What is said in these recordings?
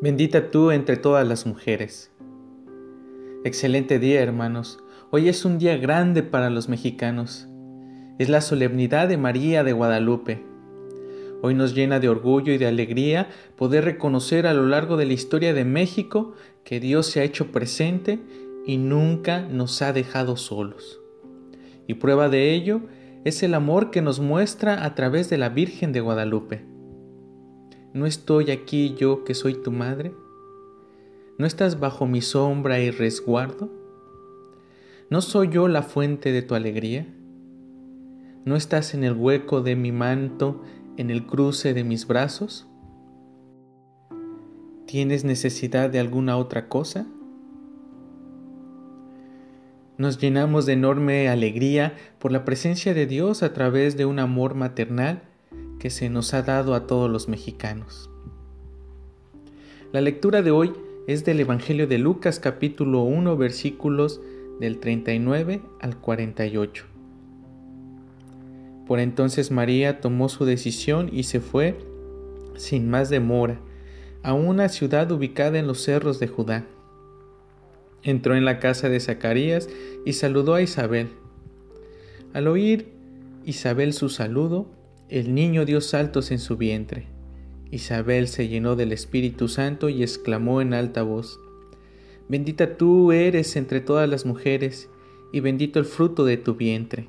Bendita tú entre todas las mujeres. Excelente día, hermanos. Hoy es un día grande para los mexicanos. Es la solemnidad de María de Guadalupe. Hoy nos llena de orgullo y de alegría poder reconocer a lo largo de la historia de México que Dios se ha hecho presente y nunca nos ha dejado solos. Y prueba de ello es el amor que nos muestra a través de la Virgen de Guadalupe. ¿No estoy aquí yo que soy tu madre? ¿No estás bajo mi sombra y resguardo? ¿No soy yo la fuente de tu alegría? ¿No estás en el hueco de mi manto, en el cruce de mis brazos? ¿Tienes necesidad de alguna otra cosa? Nos llenamos de enorme alegría por la presencia de Dios a través de un amor maternal que se nos ha dado a todos los mexicanos. La lectura de hoy es del Evangelio de Lucas capítulo 1 versículos del 39 al 48. Por entonces María tomó su decisión y se fue sin más demora a una ciudad ubicada en los cerros de Judá. Entró en la casa de Zacarías y saludó a Isabel. Al oír Isabel su saludo, el niño dio saltos en su vientre. Isabel se llenó del Espíritu Santo y exclamó en alta voz, Bendita tú eres entre todas las mujeres, y bendito el fruto de tu vientre.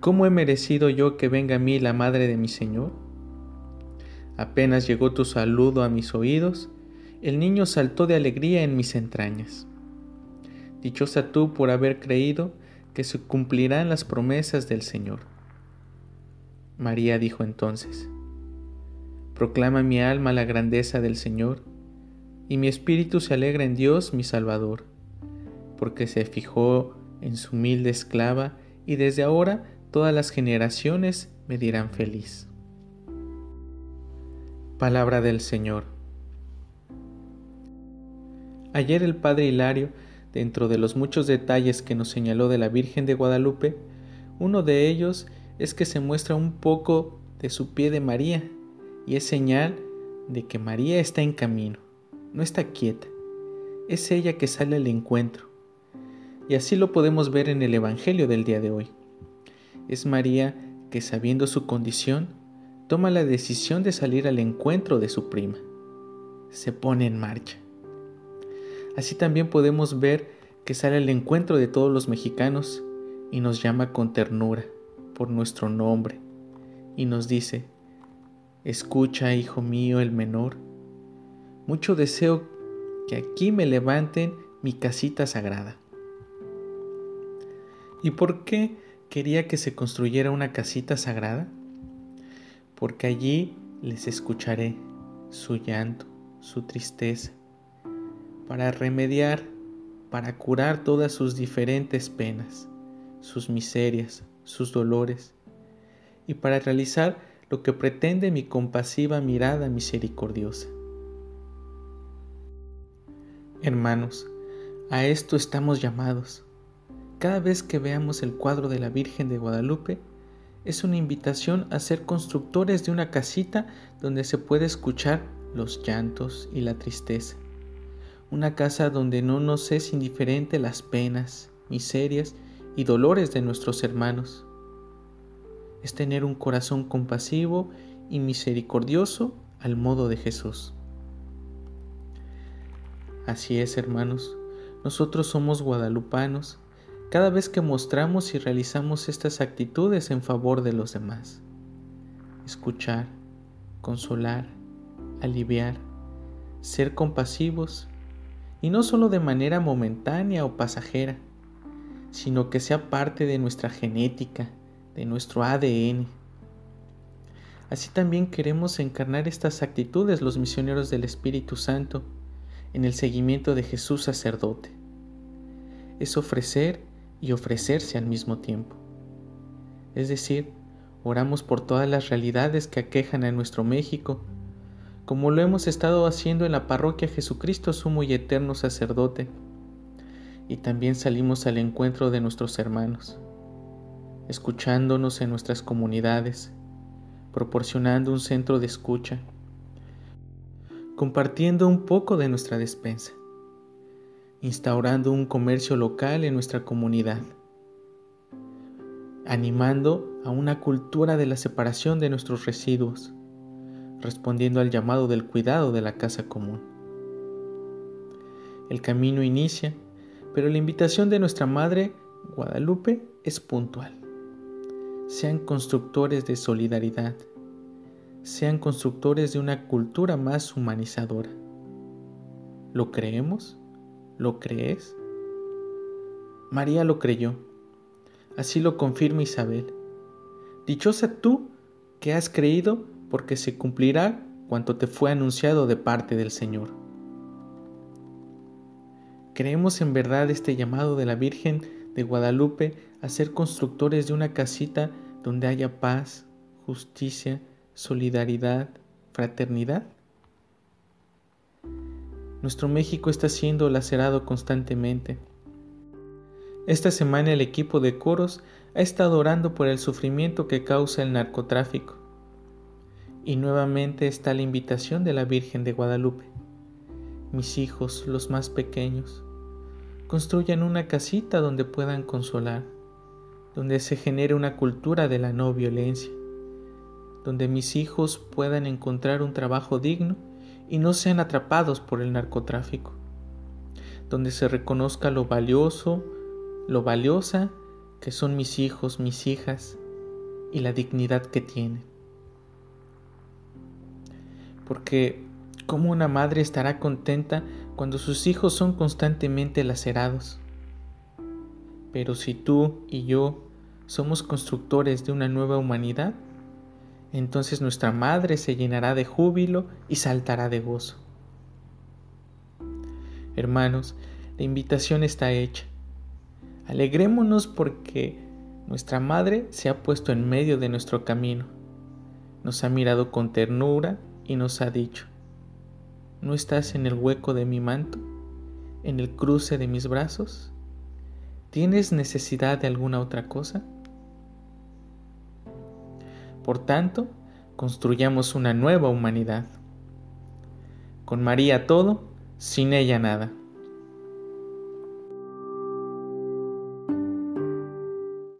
¿Cómo he merecido yo que venga a mí la madre de mi Señor? Apenas llegó tu saludo a mis oídos, el niño saltó de alegría en mis entrañas. Dichosa tú por haber creído que se cumplirán las promesas del Señor. María dijo entonces, Proclama mi alma la grandeza del Señor, y mi espíritu se alegra en Dios mi Salvador, porque se fijó en su humilde esclava, y desde ahora todas las generaciones me dirán feliz. Palabra del Señor. Ayer el Padre Hilario, dentro de los muchos detalles que nos señaló de la Virgen de Guadalupe, uno de ellos que se muestra un poco de su pie de María y es señal de que María está en camino, no está quieta, es ella que sale al encuentro. Y así lo podemos ver en el Evangelio del día de hoy. Es María que sabiendo su condición, toma la decisión de salir al encuentro de su prima. Se pone en marcha. Así también podemos ver que sale al encuentro de todos los mexicanos y nos llama con ternura por nuestro nombre y nos dice, escucha, hijo mío, el menor, mucho deseo que aquí me levanten mi casita sagrada. ¿Y por qué quería que se construyera una casita sagrada? Porque allí les escucharé su llanto, su tristeza, para remediar, para curar todas sus diferentes penas, sus miserias, sus dolores, y para realizar lo que pretende mi compasiva mirada misericordiosa. Hermanos, a esto estamos llamados. Cada vez que veamos el cuadro de la Virgen de Guadalupe, es una invitación a ser constructores de una casita donde se puede escuchar los llantos y la tristeza. Una casa donde no nos es indiferente las penas, miserias y dolores de nuestros hermanos. Es tener un corazón compasivo y misericordioso al modo de Jesús. Así es, hermanos, nosotros somos guadalupanos cada vez que mostramos y realizamos estas actitudes en favor de los demás. Escuchar, consolar, aliviar, ser compasivos, y no solo de manera momentánea o pasajera, sino que sea parte de nuestra genética, de nuestro ADN. Así también queremos encarnar estas actitudes los misioneros del Espíritu Santo en el seguimiento de Jesús sacerdote. Es ofrecer y ofrecerse al mismo tiempo. Es decir, oramos por todas las realidades que aquejan a nuestro México, como lo hemos estado haciendo en la parroquia Jesucristo Sumo y Eterno Sacerdote y también salimos al encuentro de nuestros hermanos, escuchándonos en nuestras comunidades, proporcionando un centro de escucha, compartiendo un poco de nuestra despensa, instaurando un comercio local en nuestra comunidad, animando a una cultura de la separación de nuestros residuos, respondiendo al llamado del cuidado de la casa común. El camino inicia, pero la invitación de nuestra Madre Guadalupe es puntual. Sean constructores de solidaridad, sean constructores de una cultura más humanizadora. ¿Lo creemos? ¿Lo crees? María lo creyó. Así lo confirma Isabel. Dichosa tú que has creído porque se cumplirá cuanto te fue anunciado de parte del Señor. Creemos en verdad este llamado de la Virgen de Guadalupe a ser constructores de una casita donde haya paz, justicia, solidaridad, fraternidad? Nuestro México está siendo lacerado constantemente. Esta semana el equipo de coros ha estado orando por el sufrimiento que causa el narcotráfico. Y nuevamente está la invitación de la Virgen de Guadalupe. Mis hijos, los más pequeños, construyan una casita donde puedan consolar, donde se genere una cultura de la no violencia donde mis hijos puedan encontrar un trabajo digno y no sean atrapados por el narcotráfico, donde se reconozca lo valioso, lo valiosa que son mis hijos, mis hijas y la dignidad que tienen. Porque ¿cómo una madre estará contenta cuando sus hijos son constantemente lacerados? Pero si tú y yo somos constructores de una nueva humanidad, entonces nuestra madre se llenará de júbilo y saltará de gozo. Hermanos, la invitación está hecha. Alegrémonos porque nuestra madre se ha puesto en medio de nuestro camino. Nos ha mirado con ternura y nos ha dicho, ¿no estás en el hueco de mi manto? ¿En el cruce de mis brazos? ¿Tienes necesidad de alguna otra cosa? Por tanto, construyamos una nueva humanidad. Con María todo, sin ella nada.